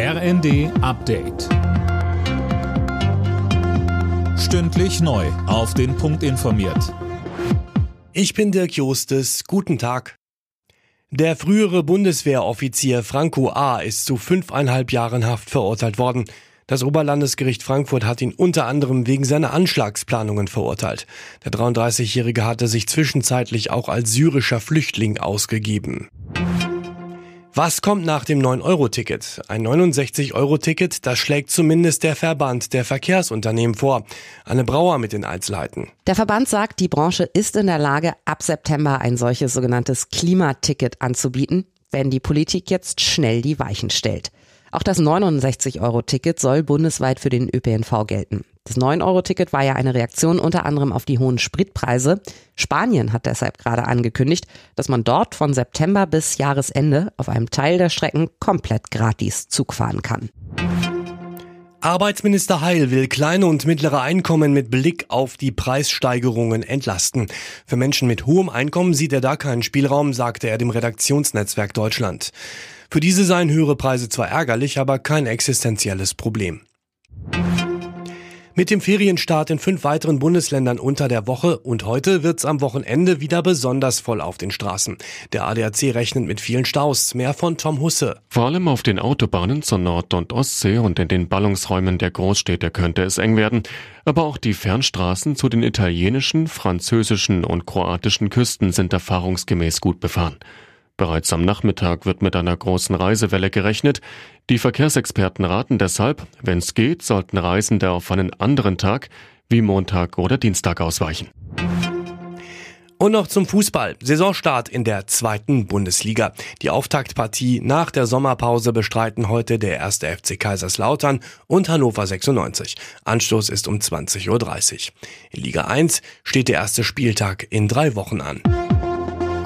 RND Update. Stündlich neu. Auf den Punkt informiert. Ich bin Dirk Jostes. Guten Tag. Der frühere Bundeswehroffizier Franco A. ist zu fünfeinhalb Jahren Haft verurteilt worden. Das Oberlandesgericht Frankfurt hat ihn unter anderem wegen seiner Anschlagsplanungen verurteilt. Der 33-Jährige hatte sich zwischenzeitlich auch als syrischer Flüchtling ausgegeben. Was kommt nach dem 9-Euro-Ticket? Ein 69-Euro-Ticket, das schlägt zumindest der Verband der Verkehrsunternehmen vor. Anne Brauer mit den Einzelheiten. Der Verband sagt, die Branche ist in der Lage, ab September ein solches sogenanntes Klimaticket anzubieten, wenn die Politik jetzt schnell die Weichen stellt. Auch das 69-Euro-Ticket soll bundesweit für den ÖPNV gelten. Das 9-Euro-Ticket war ja eine Reaktion unter anderem auf die hohen Spritpreise. Spanien hat deshalb gerade angekündigt, dass man dort von September bis Jahresende auf einem Teil der Strecken komplett gratis Zug fahren kann. Arbeitsminister Heil will kleine und mittlere Einkommen mit Blick auf die Preissteigerungen entlasten. Für Menschen mit hohem Einkommen sieht er da keinen Spielraum, sagte er dem Redaktionsnetzwerk Deutschland. Für diese seien höhere Preise zwar ärgerlich, aber kein existenzielles Problem. Mit dem Ferienstart in fünf weiteren Bundesländern unter der Woche und heute wird's am Wochenende wieder besonders voll auf den Straßen. Der ADAC rechnet mit vielen Staus. Mehr von Tom Husse. Vor allem auf den Autobahnen zur Nord- und Ostsee und in den Ballungsräumen der Großstädte könnte es eng werden. Aber auch die Fernstraßen zu den italienischen, französischen und kroatischen Küsten sind erfahrungsgemäß gut befahren. Bereits am Nachmittag wird mit einer großen Reisewelle gerechnet. Die Verkehrsexperten raten deshalb, wenn es geht, sollten Reisende auf einen anderen Tag wie Montag oder Dienstag ausweichen. Und noch zum Fußball. Saisonstart in der zweiten Bundesliga. Die Auftaktpartie nach der Sommerpause bestreiten heute der erste FC Kaiserslautern und Hannover 96. Anstoß ist um 20.30 Uhr. In Liga 1 steht der erste Spieltag in drei Wochen an.